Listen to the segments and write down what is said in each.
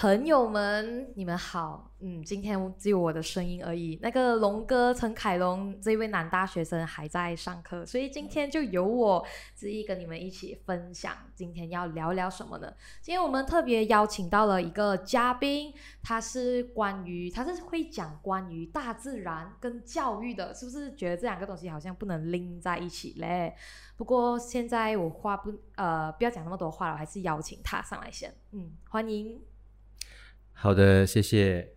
朋友们，你们好。嗯，今天只有我的声音而已。那个龙哥陈凯龙这位男大学生还在上课，所以今天就由我之一跟你们一起分享。今天要聊聊什么呢？今天我们特别邀请到了一个嘉宾，他是关于他是会讲关于大自然跟教育的，是不是觉得这两个东西好像不能拎在一起嘞？不过现在我话不呃不要讲那么多话了，还是邀请他上来先。嗯，欢迎。好的，谢谢。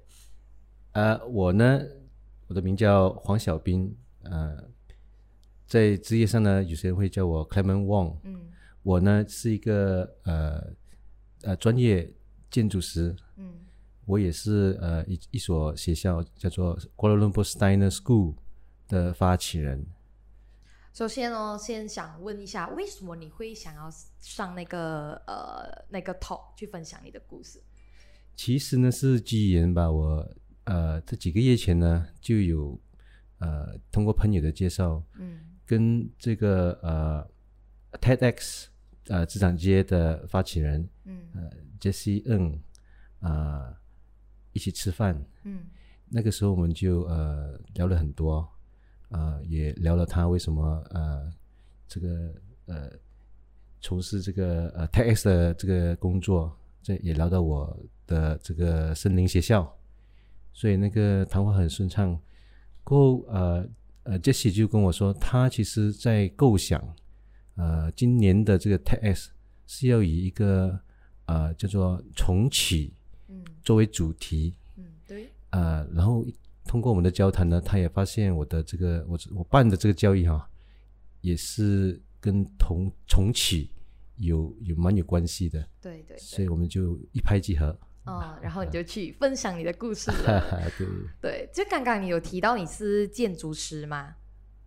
呃，我呢，我的名叫黄小兵。呃，在职业上呢，有些人会叫我 Clement Wong。嗯。我呢是一个呃呃专业建筑师。嗯。我也是呃一一所学校叫做 Kuala Lumpur Steiner School 的发起人。首先呢，先想问一下，为什么你会想要上那个呃那个 talk 去分享你的故事？其实呢是机缘吧，我。呃，这几个月前呢，就有呃通过朋友的介绍，嗯，跟这个呃 TEDx 呃职场街的发起人，嗯，呃 Jesse N 啊一起吃饭，嗯，那个时候我们就呃聊了很多，呃也聊了他为什么呃这个呃从事这个呃 TEDx 的这个工作，这也聊到我的这个森林学校。所以那个谈话很顺畅，过后呃呃，Jesse 就跟我说，他其实在构想，呃，今年的这个 TEDx 是要以一个呃叫做重启，嗯，作为主题，嗯，对，呃，然后通过我们的交谈呢，他也发现我的这个我我办的这个交易哈，也是跟同重启有有蛮有关系的，对对，所以我们就一拍即合。哦，然后你就去分享你的故事了。对对，就刚刚你有提到你是建筑师嘛？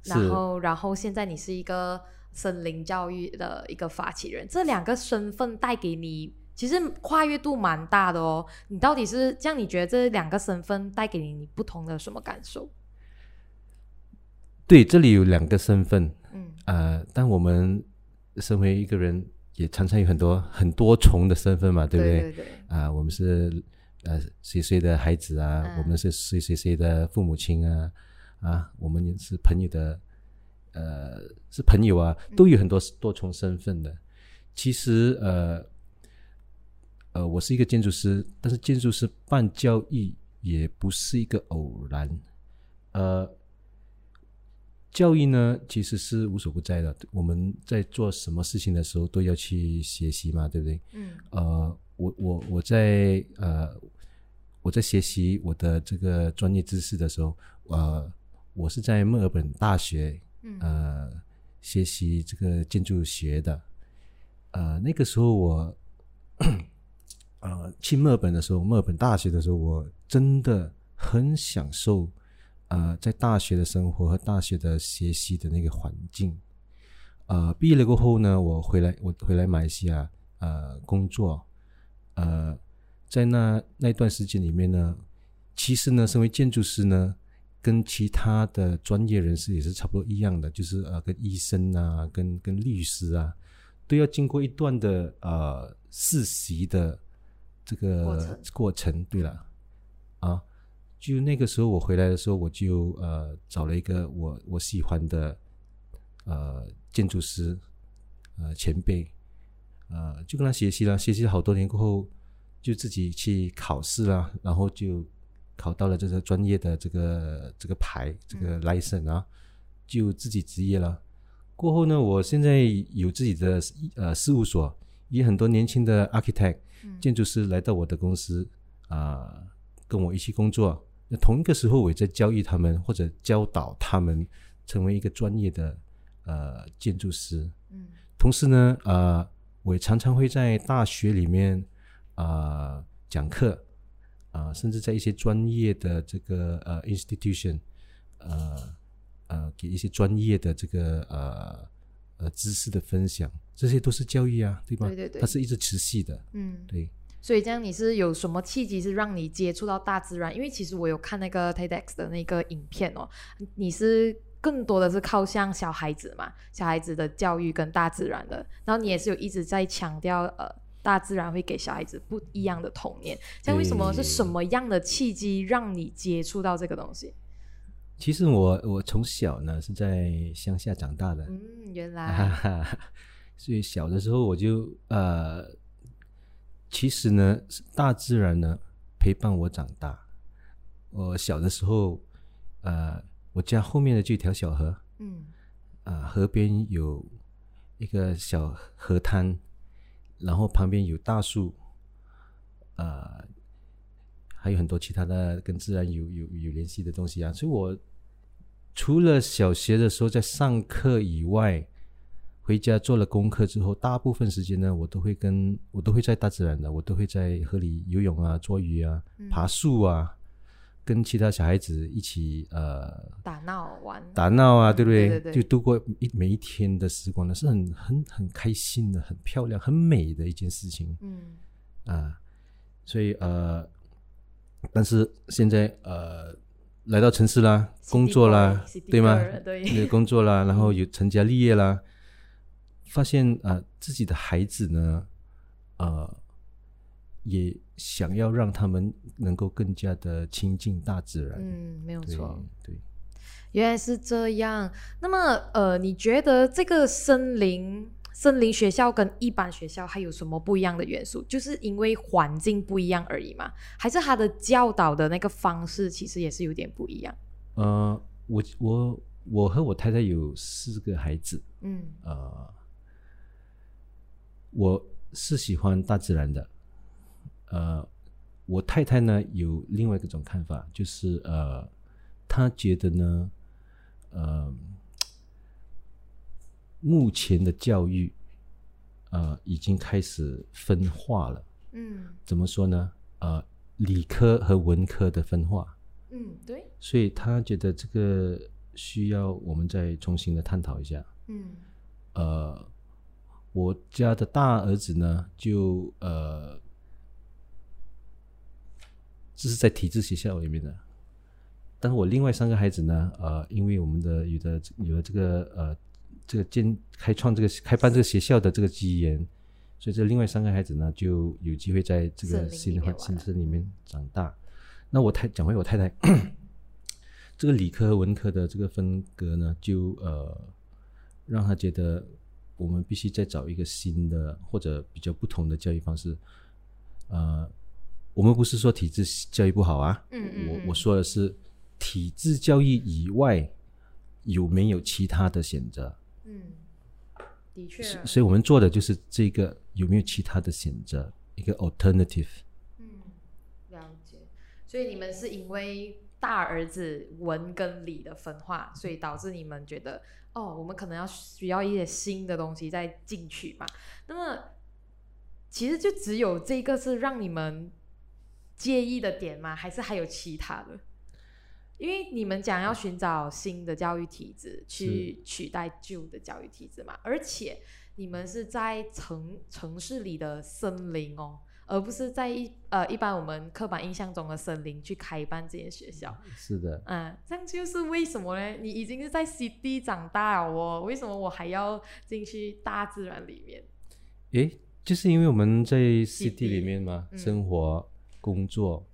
然后，然后现在你是一个森林教育的一个发起人，这两个身份带给你其实跨越度蛮大的哦。你到底是这样？你觉得这两个身份带给你不同的什么感受？对，这里有两个身份，嗯呃，但我们身为一个人。也常常有很多很多重的身份嘛，对不对？对对啊，我们是呃谁谁的孩子啊，我们是谁谁谁的父母亲啊，啊，我们是朋友的，呃，是朋友啊，都有很多多重身份的。其实呃呃，我是一个建筑师，但是建筑师办教育也不是一个偶然，呃。教育呢，其实是无所不在的。我们在做什么事情的时候，都要去学习嘛，对不对？嗯。呃，我我我在呃我在学习我的这个专业知识的时候，呃，我是在墨尔本大学呃学习这个建筑学的。呃，那个时候我呃去墨尔本的时候，墨尔本大学的时候，我真的很享受。呃，在大学的生活和大学的学习的那个环境，呃，毕业了过后呢，我回来，我回来马来西亚，呃，工作，呃，在那那段时间里面呢，其实呢，身为建筑师呢，跟其他的专业人士也是差不多一样的，就是呃，跟医生啊，跟跟律师啊，都要经过一段的呃实习的这个过程。对了，啊。就那个时候，我回来的时候，我就呃找了一个我我喜欢的呃建筑师呃前辈，呃就跟他学习了，学习了好多年过后，就自己去考试了，然后就考到了这个专业的这个这个牌，这个 license 啊，就自己职业了。过后呢，我现在有自己的呃事务所，也很多年轻的 architect 建筑师来到我的公司啊，跟我一起工作。那同一个时候，我也在教育他们或者教导他们成为一个专业的呃建筑师。嗯，同时呢，呃，我也常常会在大学里面啊讲课啊，甚至在一些专业的这个呃 institution，呃呃给一些专业的这个呃呃知识的分享，这些都是教育啊，对吧？对对对，它是一直持续的。嗯，对。所以这样你是有什么契机是让你接触到大自然？因为其实我有看那个 TEDx 的那个影片哦，你是更多的是靠向小孩子嘛，小孩子的教育跟大自然的，然后你也是有一直在强调呃大自然会给小孩子不一样的童年。像为什么是什么样的契机让你接触到这个东西？其实我我从小呢是在乡下长大的，嗯，原来，所以小的时候我就呃，其实呢，大自然呢陪伴我长大。我小的时候，呃，我家后面的这条小河，嗯，啊，河边有一个小河滩，然后旁边有大树，啊。还有很多其他的跟自然有有有联系的东西啊，所以我除了小学的时候在上课以外，回家做了功课之后，大部分时间呢，我都会跟我都会在大自然的，我都会在河里游泳啊、捉鱼啊、爬树啊，跟其他小孩子一起呃打闹玩打闹啊，对不对？就度过一每一天的时光呢，是很很很开心的、很漂亮、很美的一件事情。嗯啊，所以呃。但是现在呃，来到城市啦，工作啦，对吗？对，工作啦，然后有成家立业啦，发现啊，自己的孩子呢，呃，也想要让他们能够更加的亲近大自然。嗯，没有错，对，原来是这样。那么呃，你觉得这个森林？森林学校跟一般学校还有什么不一样的元素？就是因为环境不一样而已嘛？还是他的教导的那个方式其实也是有点不一样？呃，我我我和我太太有四个孩子，嗯，呃，我是喜欢大自然的，呃，我太太呢有另外一种看法，就是呃，她觉得呢，呃。目前的教育，呃，已经开始分化了。嗯，怎么说呢？呃，理科和文科的分化。嗯，对。所以她觉得这个需要我们再重新的探讨一下。嗯。呃，我家的大儿子呢，就呃，这是在体制学校里面的。但是我另外三个孩子呢，呃，因为我们的有的有了这个呃。这个建开创这个开办这个学校的这个基缘，所以这另外三个孩子呢就有机会在这个新的环新村里面长大。那我太讲回我太太，这个理科和文科的这个分隔呢，就呃让他觉得我们必须再找一个新的或者比较不同的教育方式。呃，我们不是说体制教育不好啊，嗯嗯，我我说的是体制教育以外有没有其他的选择？嗯，的确，所以我们做的就是这个有没有其他的选择，一个 alternative。嗯，了解。所以你们是因为大儿子文跟理的分化，所以导致你们觉得，哦，我们可能要需要一些新的东西再进去嘛？那么，其实就只有这个是让你们介意的点吗？还是还有其他的？因为你们讲要寻找新的教育体制去取代旧的教育体制嘛，而且你们是在城城市里的森林哦，而不是在一呃一般我们刻板印象中的森林去开办这些学校。是的，嗯，这样就是为什么呢？你已经是在 CD 长大了哦，为什么我还要进去大自然里面？诶，就是因为我们在 CD 里面嘛，生活工作。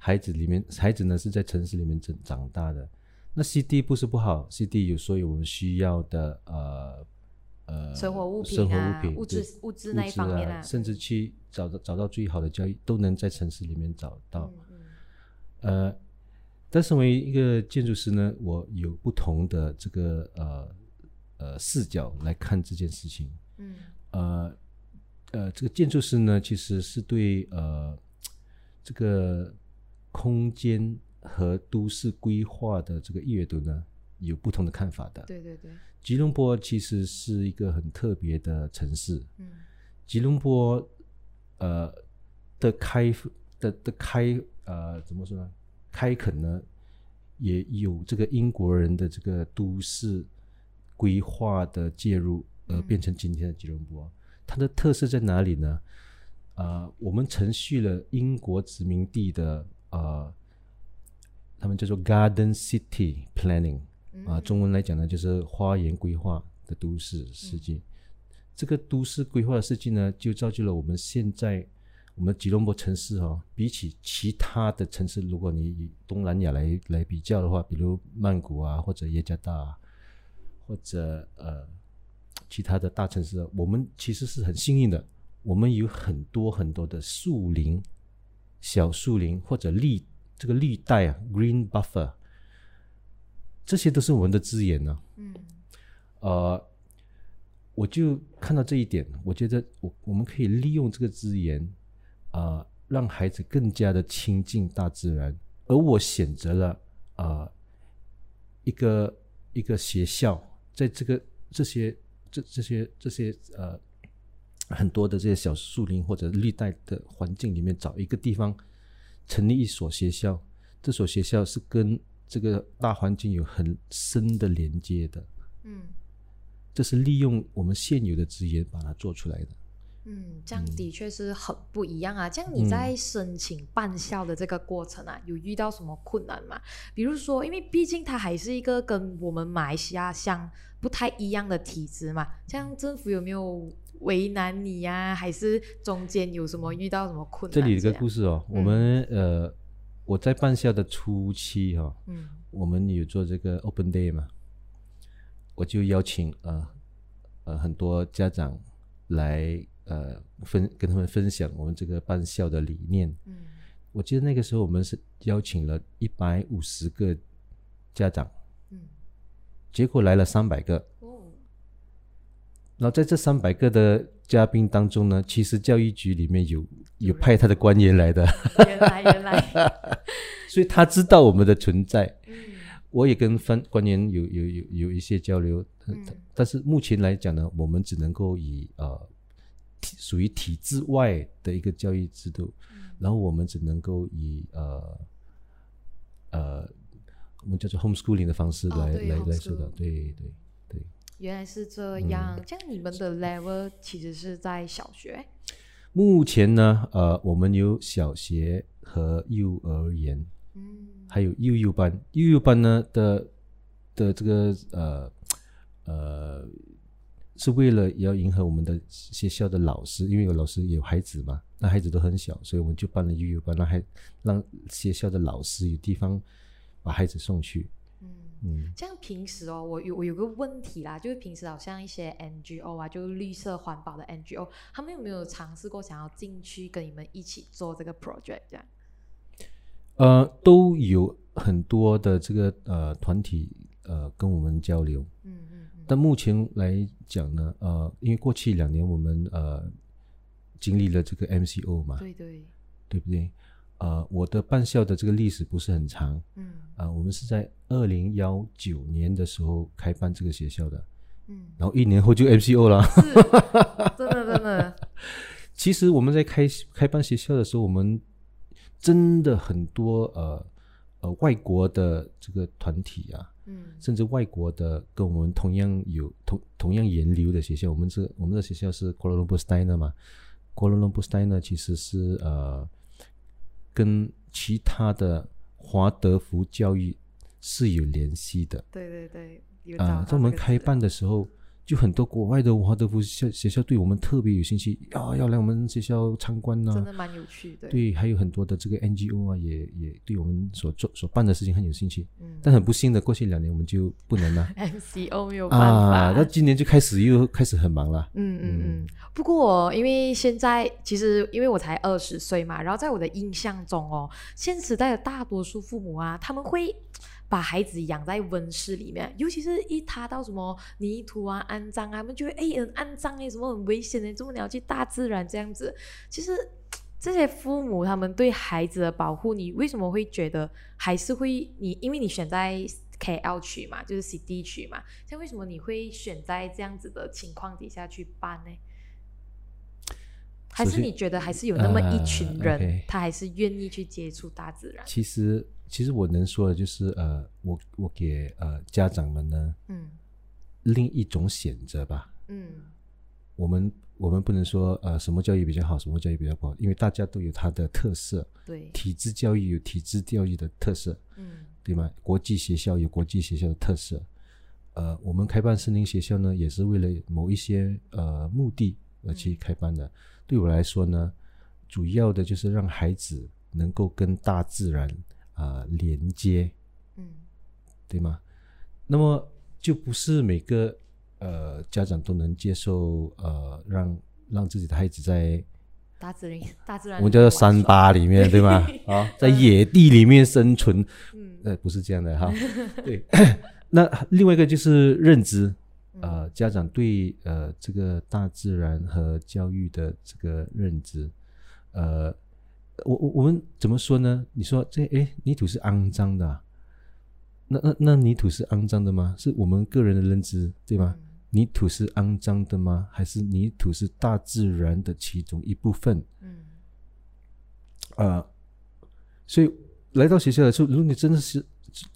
孩子里面，孩子呢是在城市里面长长大的。那 CD 不是不好，CD 有所有我们需要的呃呃生活物品、生活物品、物质物质那一方面啊，甚至去找到找到最好的教育，都能在城市里面找到。呃，但身为一个建筑师呢，我有不同的这个呃呃视角来看这件事情。嗯。呃呃，这个建筑师呢，其实是对呃这个。空间和都市规划的这个阅读呢，有不同的看法的。对对对，吉隆坡其实是一个很特别的城市。嗯，吉隆坡呃的开的的开呃怎么说呢？开垦呢也有这个英国人的这个都市规划的介入，而变成今天的吉隆坡。它的特色在哪里呢？啊，我们承续了英国殖民地的。呃，他们叫做 Garden City Planning，啊，中文来讲呢，就是花园规划的都市世界。这个都市规划的设计呢，就造就了我们现在我们吉隆坡城市哦，比起其他的城市，如果你以东南亚来来比较的话，比如曼谷啊，或者耶加达、啊，或者呃其他的大城市，我们其实是很幸运的，我们有很多很多的树林、小树林或者绿这个绿带啊 （green buffer），这些都是我们的资源呢、嗯呃，我就看到这一点，我觉得我我们可以利用这个资源，啊、让孩子更加的亲近大自然。而我选择了啊、一个一个学校，在这个这些这这些这些呃很多的这些小树林或者绿带的环境里面，找一个地方成立一所学校。这所学校是跟这个大环境有很深的连接的。嗯这是利用我们现有的资源把它做出来的。嗯，这样的确是很不一样啊。这样你在申请办校的这个过程啊，有遇到什么困难吗？比如说，因为毕竟它还是一个跟我们马来西亚相不太一样的体制嘛，这样政府有没有为难你呀、还是中间有什么遇到什么困难这里有样？个故事哦，嗯我们呃，我在办校的初期哈、哦，嗯我们有做这个 Open Day 嘛，我就邀请呃呃很多家长来呃分跟他们分享我们这个办校的理念。嗯我记得那个时候我们是邀请了一百五十个家长，嗯，结果来了三百个。哦，然后在这三百个的嘉宾当中呢，其实教育局里面有有派他的官员来的，原来原来，所以他知道我们的存在。嗯。我也跟分官员有有有有一些交流，嗯。但是目前来讲呢，我们只能够以呃体属于体制外的一个教育制度，嗯。然后我们只能够以呃呃我们叫做 homeschooling 的方式来、来来说的对对对。原来是这嗯样。这样你们的 level 其实是在小学。目前呢，呃，我们有小学和幼儿园，嗯还有幼幼班。幼幼班呢的的这个呃呃，是为了要迎合我们的学校的老师，因为有老师有孩子嘛，那孩子都很小，所以我们就办了幼幼班，让孩让学校的老师有地方把孩子送去。嗯。像，平时哦，我有我有个问题啦，就是平时好像一些 NGO 啊，就是绿色环保的 NGO，他们有没有尝试过想要进去跟你们一起做这个 project 这样？呃，都有很多的这个呃团体呃跟我们交流。嗯嗯嗯，但目前来讲呢，呃，因为过去两年我们呃经历了这个 MCO 嘛，对对，对不对？呃，我的办校的这个历史不是很长，嗯。啊、我们是在二零幺九年的时候开办这个学校的，嗯，然后一年后就 MCO 了。是，真的真的，其实我们在开开办学校的时候，我们真的很多呃呃外国的这个团体啊，嗯。甚至外国的跟我们同样有同同样研流的学校，我们这我们的学校是 Kuala Lumpur Steiner 嘛，Kuala Lumpur Steiner 其实是呃跟其他的华德福教育是有联系的。对对对，啊、在我们开办的时候，就很多国外的华德福校学校对我们特别有兴趣，啊要来我们学校参观呐、真的蛮有趣的，对，还有很多的这个 NGO 啊，也也对我们所做所办的事情很有兴趣。嗯但很不幸的，过去两年我们就不能了。MCO 没有办法，啊，那今年就开始又开始很忙了。嗯嗯嗯，不过因为现在其实因为我才二十岁嘛，然后在我的印象中哦，现时代的大多数父母啊，他们会把孩子养在温室里面，尤其是一踏到什么泥土啊、肮脏啊，他们就会哎很肮脏哎，什么很危险的，怎么你要去大自然这样子？其实这些父母他们对孩子的保护，你为什么会觉得还是会你因为你选在 KL 区嘛，就是 CD 区嘛，像为什么你会选在这样子的情况底下去办呢？还是你觉得还是有那么一群啊人他还是愿意去接触大自然？其实，其实我能说的就是，呃，我我给呃家长们呢嗯另一种选择吧。嗯我们我们不能说呃什么教育比较好，什么教育比较不好，因为大家都有它的特色。对，体制教育有体制教育的特色，嗯对吗？国际学校有国际学校的特色。呃，我们开办森林学校呢，也是为了某一些呃目的而去开办的。对我来说呢，主要的就是让孩子能够跟大自然啊连接，嗯对吗？那么就不是每个呃家长都能接受呃让让自己的孩子在大自然大自然我们叫做山巴里面，对吗？啊，在野地里面生存，嗯呃，不是这样的哈。对，那另外一个就是认知，嗯呃，家长对呃这个大自然和教育的这个认知，呃，我我我们怎么说呢？你说这哎，泥土是肮脏的啊、那那那泥土是肮脏的吗？是我们个人的认知，对吗？嗯泥土是肮脏的吗？还是泥土是大自然的其中一部分？嗯啊，所以来到学校的时候，如果你真的是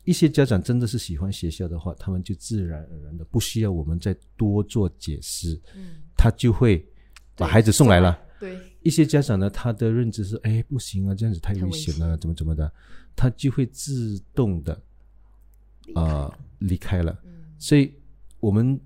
一些家长真的是喜欢学校的话，他们就自然而然的不需要我们再多做解释，嗯，他就会把孩子送来了。对，一些家长呢，他的认知是，哎，不行啊，这样子太太危危险了，险怎么怎么的，他就会自动的啊离开了。嗯所以，我们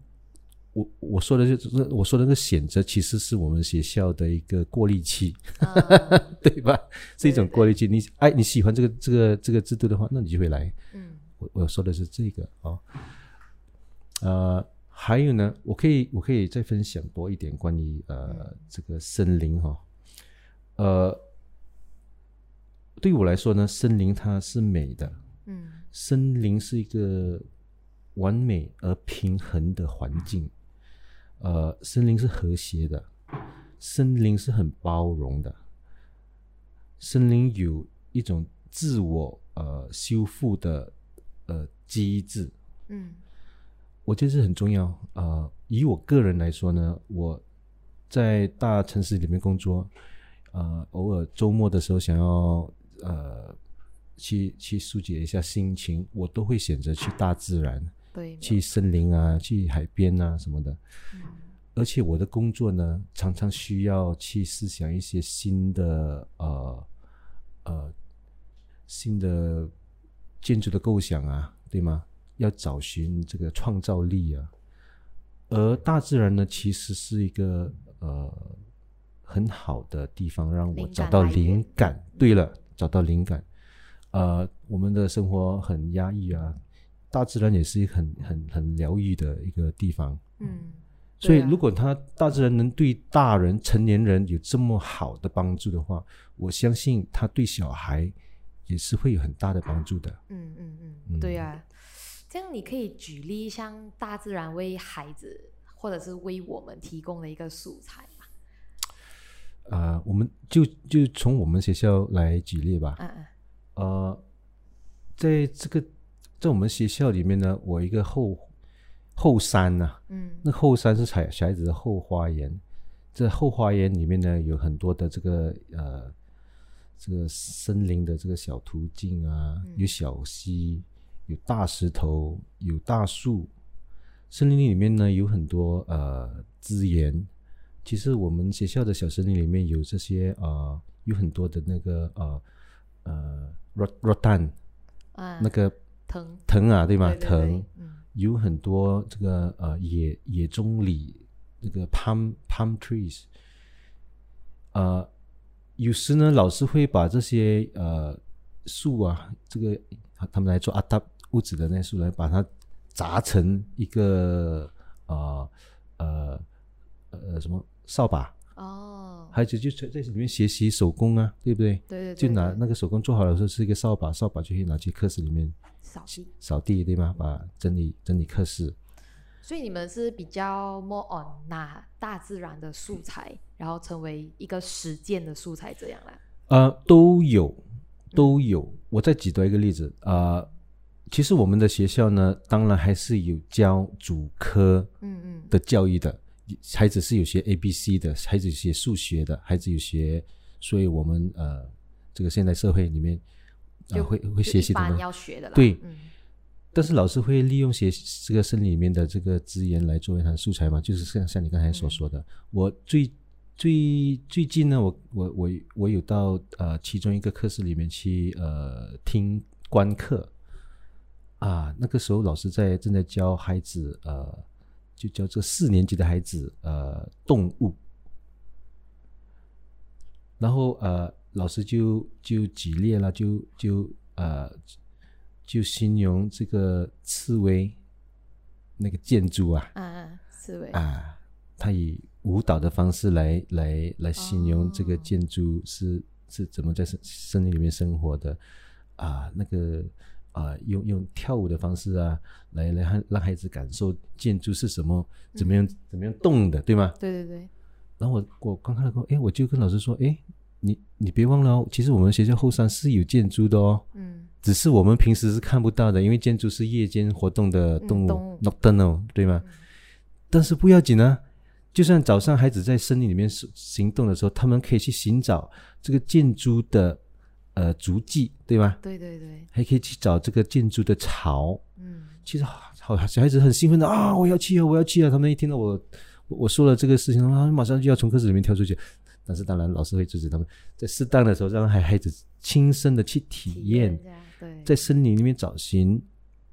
我我说的就是我说的那个选择，其实是我们学校的一个过滤器。啊 对吧？是一种过滤器。你哎，你喜欢这个这个这个制度的话，那你就会来。嗯我我说的是这个哦。呃，还有呢，我可以我可以再分享多一点关于呃这个森林哈、呃，对我来说呢，森林它是美的，嗯。森林是一个完美而平衡的环境，呃，森林是和谐的，森林是很包容的，森林有一种自我呃修复的呃机制，嗯我觉得这很重要。呃，以我个人来说呢，我在大城市里面工作，呃，偶尔周末的时候想要呃去去疏解一下心情，我都会选择去大自然，对，去森林啊，去海边啊什么的。嗯而且我的工作呢，常常需要去思想一些新的呃呃新的建筑的构想啊，对吗？要找寻这个创造力啊。而大自然呢，其实是一个呃很好的地方，让我找到感灵感。对了，找到灵感。呃，我们的生活很压抑啊，大自然也是一个很很很疗愈的一个地方。嗯，所以，如果他大自然能对大人、成年人有这么好的帮助的话，我相信他对小孩也是会有很大的帮助的。嗯嗯嗯，嗯对啊，这样你可以举例像大自然为孩子或者是为我们提供的一个素材嘛？呃，我们就就从我们学校来举例吧。嗯嗯呃，在这个在我们学校里面呢，我一个后后山呐、嗯那后山是小小孩子的后花园，这后花园里面呢有很多的这个呃这个森林的这个小途径啊，嗯有小溪，有大石头，有大树。森林里面呢有很多呃资源，其实我们学校的小森林里面有这些呃有很多的那个呃呃 rot rotan 啊，那个藤藤啊，对吗？对对对藤。嗯有很多这个呃野野棕榈那个 palm palm trees，呃，有时呢老师会把这些呃树啊，这个他们来做阿达屋子的那些树来把它砸成一个呃呃呃什么扫把，哦，孩子就在在里面学习手工啊，对不对？对对对，就拿那个手工做好的时候是一个扫把，扫把就可以拿去课室里面扫地，扫地，对吗？把整理整理课室。所以你们是比较 more on 拿大自然的素材，然后成为一个实践的素材这样啦。呃，都有，都有。我再举多一个例子，呃，其实我们的学校呢，当然还是有教主科嗯嗯。的教育的，孩子是有学 A、B、C 的，孩子有学数学的，孩子有学，所以我们呃，这个现代社会里面，呃、就会会学习的嘛。要学的啦。对。嗯。但是老师会利用学这个森林里面的这个资源来作为他的素材嘛，就是像像你刚才所说的，我最最最近呢，我我我我有到呃其中一个课室里面去呃听观课，啊，那个时候老师在正在教孩子，呃，就教这四年级的孩子，呃，动物。然后呃，老师就就举例了，就就呃，就形容这个刺猬那个建筑啊，啊，刺猬啊，他以舞蹈的方式来来来形容这个建筑是是怎么在森森林里面生活的啊，那个啊，用用跳舞的方式啊，来来让让孩子感受建筑是什么，怎么样怎么样动的，对吗？对对对，然后我我刚看到过，哎，我就跟老师说，哎，你你别忘了哦，其实我们学校后山是有建筑的哦，嗯只是我们平时是看不到的，因为建筑是夜间活动的动物、nocturnal，对吗？但是不要紧啊，就算早上孩子在森林里面行行动的时候，他们可以去寻找这个建筑的呃足迹，对吗？对对对，还可以去找这个建筑的巢。嗯其实好小孩子很兴奋的啊，我要去啊，我要去啊！他们一听到我我我说了这个事情啊，马上就要从课室里面跳出去。但是当然，老师会制止他们，在适当的时候让孩孩子亲身的去体验，在森林里面找寻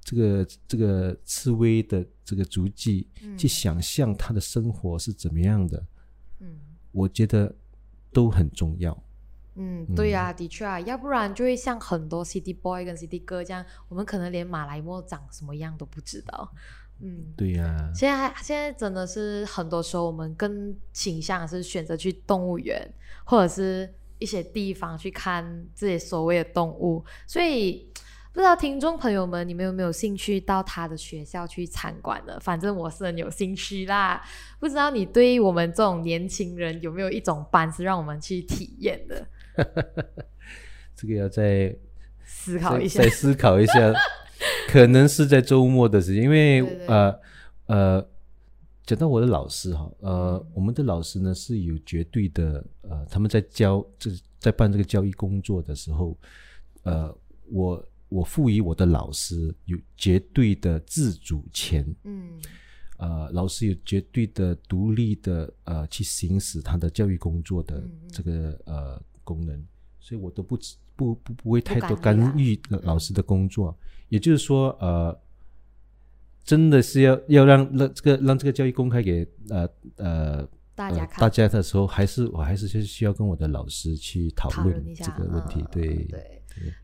这个这个刺猬的这个足迹，嗯去想象他的生活是怎么样的。嗯我觉得都很重要。嗯，对呀、的确啊，要不然就会像很多 City Boy 跟 City 哥这样，我们可能连马来貘长什么样都不知道。嗯，对呀、现在现在真的是很多时候我们更倾向是选择去动物园或者是一些地方去看这些所谓的动物，所以不知道听众朋友们你们有没有兴趣到他的学校去参观的？反正我是很有兴趣啦。不知道你对于我们这种年轻人有没有一种班是让我们去体验的？这个要再再思考一下。再。思考一下，可能是在周末的时间，因为呃呃，讲到我的老师哈，呃，我们的老师呢是有绝对的呃，他们在教这在办这个教育工作的时候，呃，我我赋予我的老师有绝对的自主权，嗯。呃，老师有绝对的独立的呃去行使他的教育工作的这个呃功能，所以我都不不不不会太多干预老师的工作。也就是说，呃，真的是要要让让这个让这个教育公开给呃呃大家看大家的时候，还是我还是是需要跟我的老师去讨论一下这个问题。嗯对对。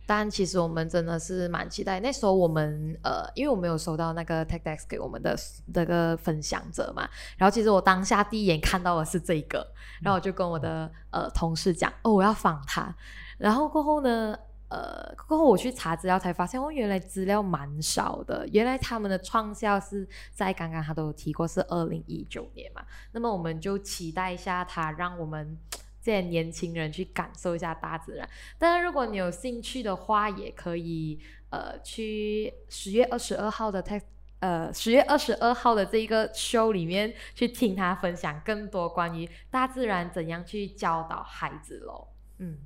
但其实我们真的是蛮期待。那时候我们呃，因为我没有收到那个 TechDex 给我们的那个分享者嘛，然后其实我当下第一眼看到的是这个，然后我就跟我的呃同事讲，哦，我要访他。然后过后呢，呃，过后我去查资料才发现，哦，原来资料蛮少的。原来他们的创校是在刚刚他都有提过是二零一九年嘛，那么我们就期待一下他，让我们这些年轻人去感受一下大自然。当然，如果你有兴趣的话，也可以呃去十月二十二号的 Tech 呃十月二十二号的这一个 show 里面去听他分享更多关于大自然怎样去教导孩子喽。嗯，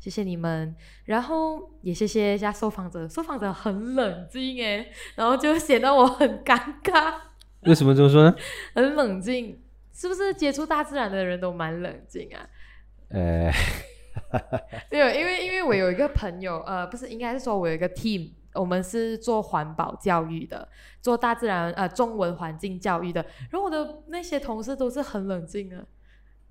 谢谢你们，然后也谢谢一下受访者，受访者很冷静诶，然后就显得我很尴尬，为什么这么说呢？很冷静。是不是接触大自然的人都蛮冷静啊？呃，对，因为因为我有一个朋友，呃，不是，应该是说我有一个 team，我们是做环保教育的，做大自然呃中文环境教育的，然后我的那些同事都是很冷静的，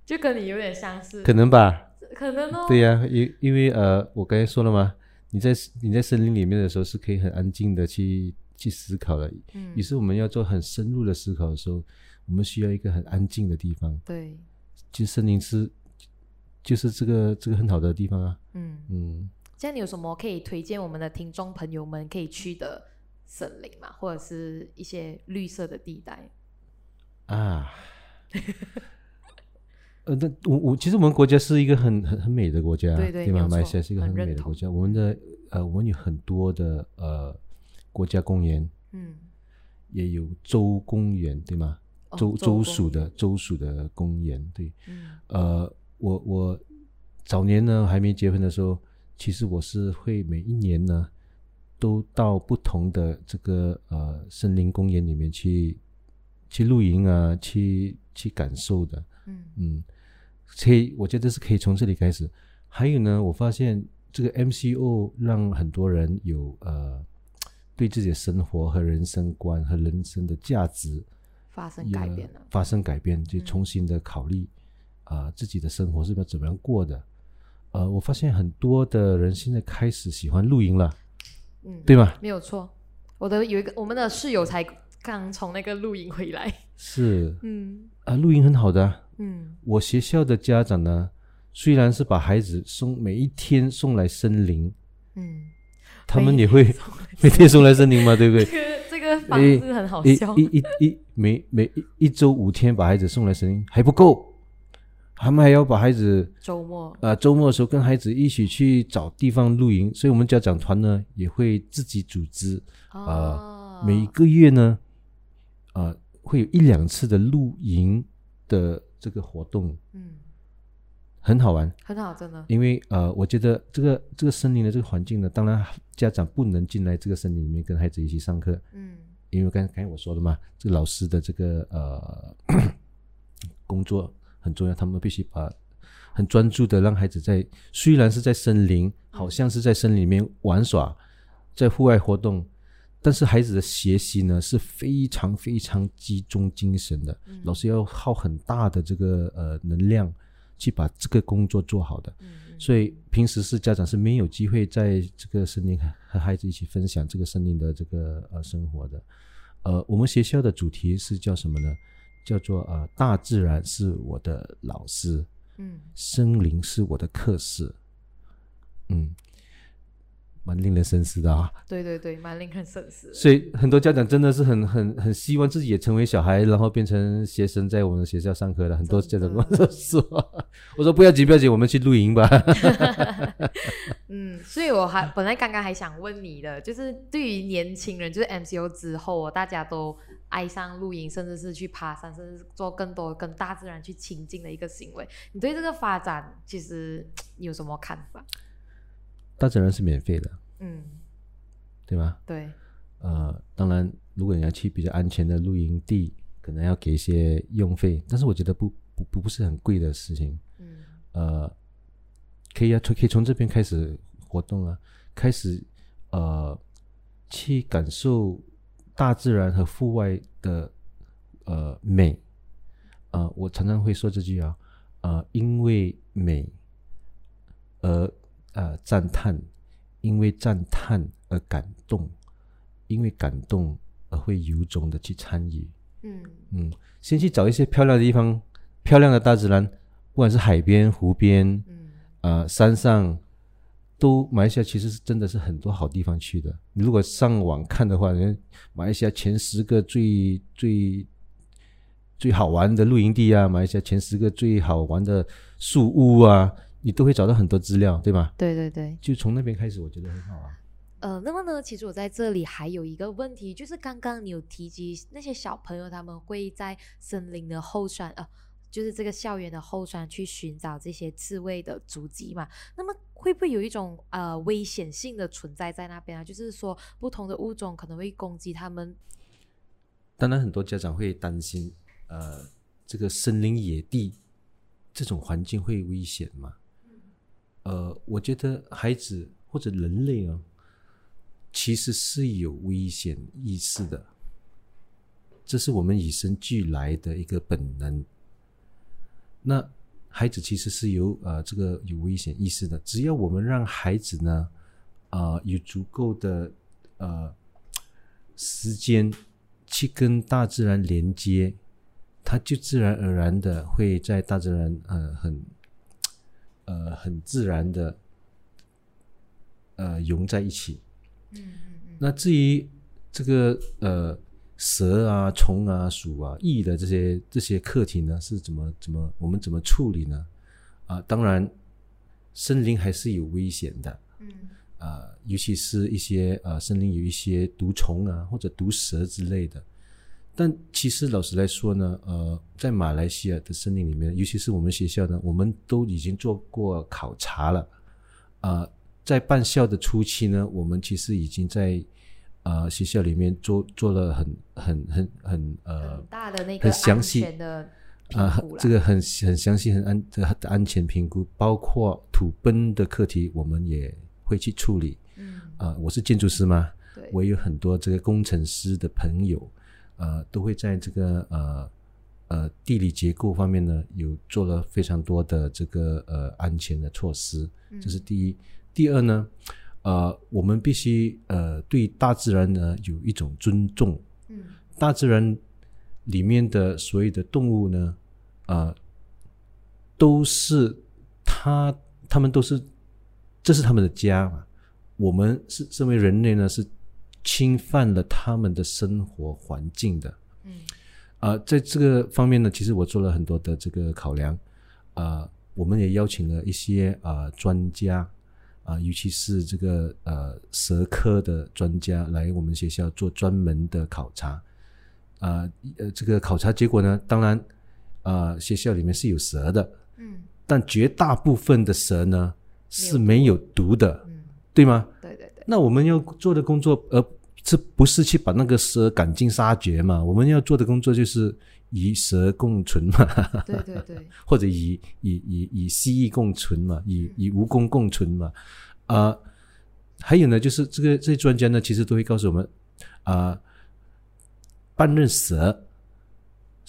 就跟你有点相似，可能吧。可能哦，对呀、因因为呃，我刚才说了嘛，你在你在森林里面的时候是可以很安静的去去思考的。嗯于是我们要做很深入的思考的时候，我们需要一个很安静的地方。对，其实森林是就是这个这个很好的地方啊。嗯，嗯，这样你有什么可以推荐我们的听众朋友们可以去的森林嘛，或者是一些绿色的地带？啊，呃，那我我其实我们国家是一个很很很美的国家，吗？对对没有马来西亚是一个很美的国家，我们的呃，我们有很多的呃国家公园，嗯，也有州公园，对吗？州州属的州属的公园，对，嗯。呃，我我早年呢还没结婚的时候，其实我是会每一年呢都到不同的这个呃森林公园里面去去露营啊，去去感受的，嗯。嗯，可以，我觉得是可以从这里开始。还有呢，我发现这个 MCO 让很多人有呃对自己的生活和人生观和人生的价值发生改变了，发生改变，就重新的考虑啊、自己的生活是要怎么样过的。呃，我发现很多的人现在开始喜欢露营了，嗯，对吗？没有错。我的有一个我们的室友才刚从那个露营回来，是嗯啊，露营很好的啊、嗯。我学校的家长呢，虽然是把孩子送每一天送来森林，嗯，他们也会每天送来森林。嘛，对不对？这个这个方诶式很好一笑，一一一每每一一周五天把孩子送来森林还不够，他们还要把孩子周末。啊、周末的时候跟孩子一起去找地方露营，所以我们家长团呢也会自己组织，啊，每个月呢，啊、会有一两次的露营的这个活动，嗯。很好玩。很好，真的，因为呃，我觉得这个这个森林的这个环境呢，当然家长不能进来这个森林里面跟孩子一起上课，嗯。因为刚刚才我说了嘛，这个老师的这个呃 工作很重要，他们必须把很专注的让孩子在虽然是在森林，好像是在森林里面玩耍，在户外活动，但是孩子的学习呢是非常非常集中精神的，嗯老师要耗很大的这个呃能量去把这个工作做好的。嗯所以平时是家长是没有机会在这个森林和和孩子一起分享这个森林的这个呃生活的。呃，我们学校的主题是叫什么呢？叫做呃大自然是我的老师，嗯森林是我的课室。嗯，蛮令人深思的啊。对对对，蛮令人深思，所以很多家长真的是很很很希望自己也成为小孩，然后变成学生，在我们学校上课的。很多家长跟我说，我说不要急不要急，我们去露营吧。嗯，所以我还本来刚刚还想问你的，就是对于年轻人，就是 MCO 之后哦，大家都爱上露营，甚至是去爬山，甚至是做更多跟大自然去亲近的一个行为。你对这个发展，其实你有什么看法？大自然是免费的，嗯，对吗？对，呃，当然，如果你要去比较安全的露营地，可能要给一些用费，但是我觉得不不不不是很贵的事情。嗯呃，可以啊，可以从这边开始活动啊，开始呃去感受大自然和户外的呃美。呃，我常常会说这句啊，呃，因为美而呃赞叹，因为赞叹而感动，因为感动而会由衷的去参与。嗯嗯，先去找一些漂亮的地方，漂亮的大自然，不管是海边、湖边，嗯呃，山上，都马来西亚其实是真的是很多好地方去的。你如果上网看的话，人马来西亚前十个最最最好玩的露营地啊，马来西亚前十个最好玩的树屋啊，你都会找到很多资料，对吧？对对对。就从那边开始，我觉得很好啊。呃，那么呢，其实我在这里还有一个问题，就是刚刚你有提及那些小朋友他们会在森林的后山，呃，就是这个校园的后山去寻找这些刺猬的足迹嘛？那么会不会有一种呃危险性的存在在那边啊？就是说不同的物种可能会攻击他们？当然，很多家长会担心，呃，这个森林野地这种环境会危险吗？呃，我觉得孩子或者人类啊，其实是有危险意识的，这是我们与生俱来的一个本能。那孩子其实是有呃这个有危险意识的，只要我们让孩子呢，呃有足够的呃时间去跟大自然连接，他就自然而然的会在大自然呃很很自然的呃融在一起。嗯嗯那至于这个呃蛇啊、虫啊、鼠啊、蚁的这些这些课题呢，是怎么怎么我们怎么处理呢？啊，当然，森林还是有危险的。嗯啊，尤其是一些呃森林有一些毒虫啊或者毒蛇之类的。但其实老实来说呢，呃，在马来西亚的森林里面，尤其是我们学校呢，我们都已经做过考察了。啊、在办校的初期呢，我们其实已经在呃学校里面做做了很很很很呃很大的那个很详细的评啊、这个很很详细、很安的的安全评估，包括土崩的课题，我们也会去处理。嗯啊、我是建筑师嘛，对，我有很多这个工程师的朋友，呃，都会在这个呃呃地理结构方面呢，有做了非常多的这个呃安全的措施，这是第一。第二呢，呃，我们必须呃对大自然呢有一种尊重。嗯，大自然里面的所有的动物呢，呃，都是它，它们都是，这是他们的家嘛。我们是身为人类呢，是侵犯了他们的生活环境的。嗯，啊，在这个方面呢，其实我做了很多的这个考量。啊，我们也邀请了一些啊专家，啊，尤其是这个呃蛇科的专家来我们学校做专门的考察。啊，呃，这个考察结果呢，当然，啊，学校里面是有蛇的，嗯，但绝大部分的蛇呢是没有毒的，嗯，对吗？那我们要做的工作，呃这不是去把那个蛇赶尽杀绝嘛？我们要做的工作就是与蛇共存嘛，对对对，或者以以以以蜥蜴共存嘛，以以蜈蚣共存嘛。啊，还有呢，就是这个这些专家呢，其实都会告诉我们啊。半认蛇，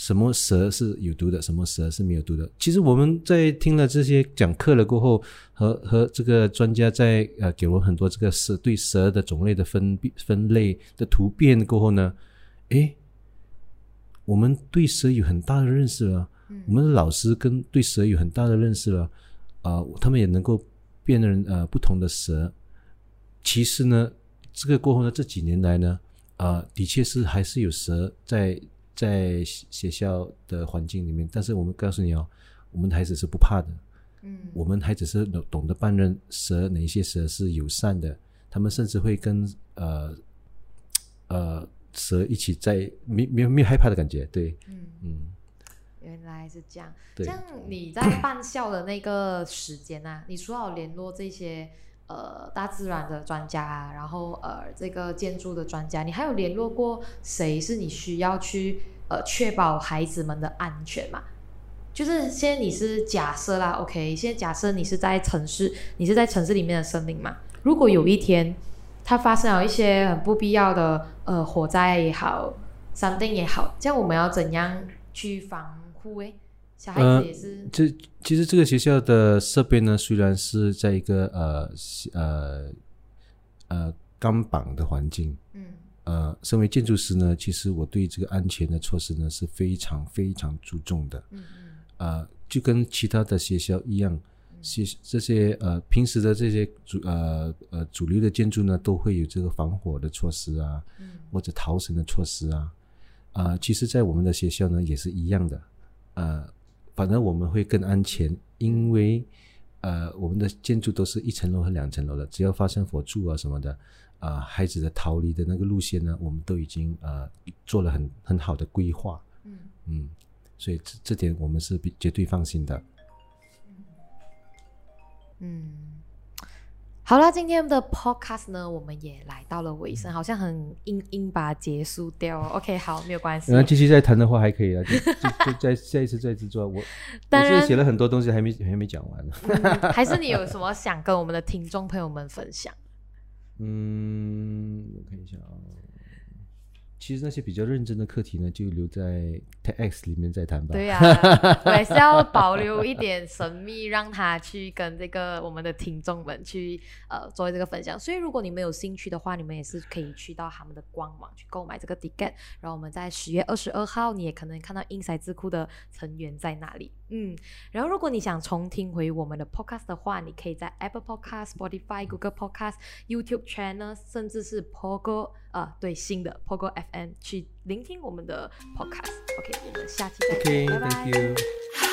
什么蛇是有毒的，什么蛇是没有毒的？其实我们在听了这些讲课了过后，和和这个专家在呃给我很多这个蛇对蛇的种类的分分类的图片过后呢，诶，我们对蛇有很大的认识了。我们的老师跟对蛇有很大的认识了，啊，他们也能够辨认呃不同的蛇。其实呢，这个过后呢，这几年来呢。啊，的确是还是有蛇在在学校的环境里面，但是我们告诉你哦，我们的孩子是不怕的，嗯，我们孩子是懂懂得辨认蛇，哪一些蛇是友善的，他们甚至会跟呃呃蛇一起在没没有没有害怕的感觉，对，嗯嗯，原来是这样，对像你在办校的那个时间啊，你除了联络这些。呃，大自然的专家，然后呃，这个建筑的专家，你还有联络过谁？是你需要去呃确保孩子们的安全嘛？就是现在你是假设啦，OK，现在假设你是在城市，你是在城市里面的森林嘛？如果有一天它发生了一些很不必要的呃火灾也好，山灯也好，这样我们要怎样去防护？诶？小孩子也是。这其实这个学校的设备呢，虽然是在一个呃呃呃钢板的环境，嗯，呃，身为建筑师呢，其实我对这个安全的措施呢是非常非常注重的，嗯嗯，呃，就跟其他的学校一样，学这些呃平时的这些主呃呃主流的建筑呢，都会有这个防火的措施啊，嗯，或者逃生的措施啊，啊，其实，在我们的学校呢也是一样的，呃。反正我们会更安全，因为呃，我们的建筑都是一层楼和两层楼的，只要发生火柱啊什么的，啊，孩子的逃离的那个路线呢，我们都已经呃做了很很好的规划，嗯。嗯，所以这这点我们是比绝对放心的，嗯。好了，今天的 podcast 呢，我们也来到了尾声，好像很硬硬把它结束掉。OK，好，没有关系。那继续再谈的话还可以啊，就就再下一次再制作。我 当然写了很多东西，还没还没讲完呢。还是你有什么想跟我们的听众朋友们分享？嗯，我看一下啊。其实那些比较认真的课题呢，就留在 TEDx 里面再谈吧。对呀，我还是要保留一点神秘，让他去跟这个我们的听众们去呃做这个分享。所以如果你们有兴趣的话，你们也是可以去到他们的官网去购买这个 ticket。然后我们在十月二十二号，你也可能看到 Inside 智库的成员在哪里。嗯，然后如果你想重听回我们的 podcast 的话，你可以在 Apple Podcast、Spotify、Google Podcast、YouTube Channel，甚至是 Pogo 呃，对新的 Pogo FM 去聆听我们的 podcast。OK，我们下期再见，拜拜。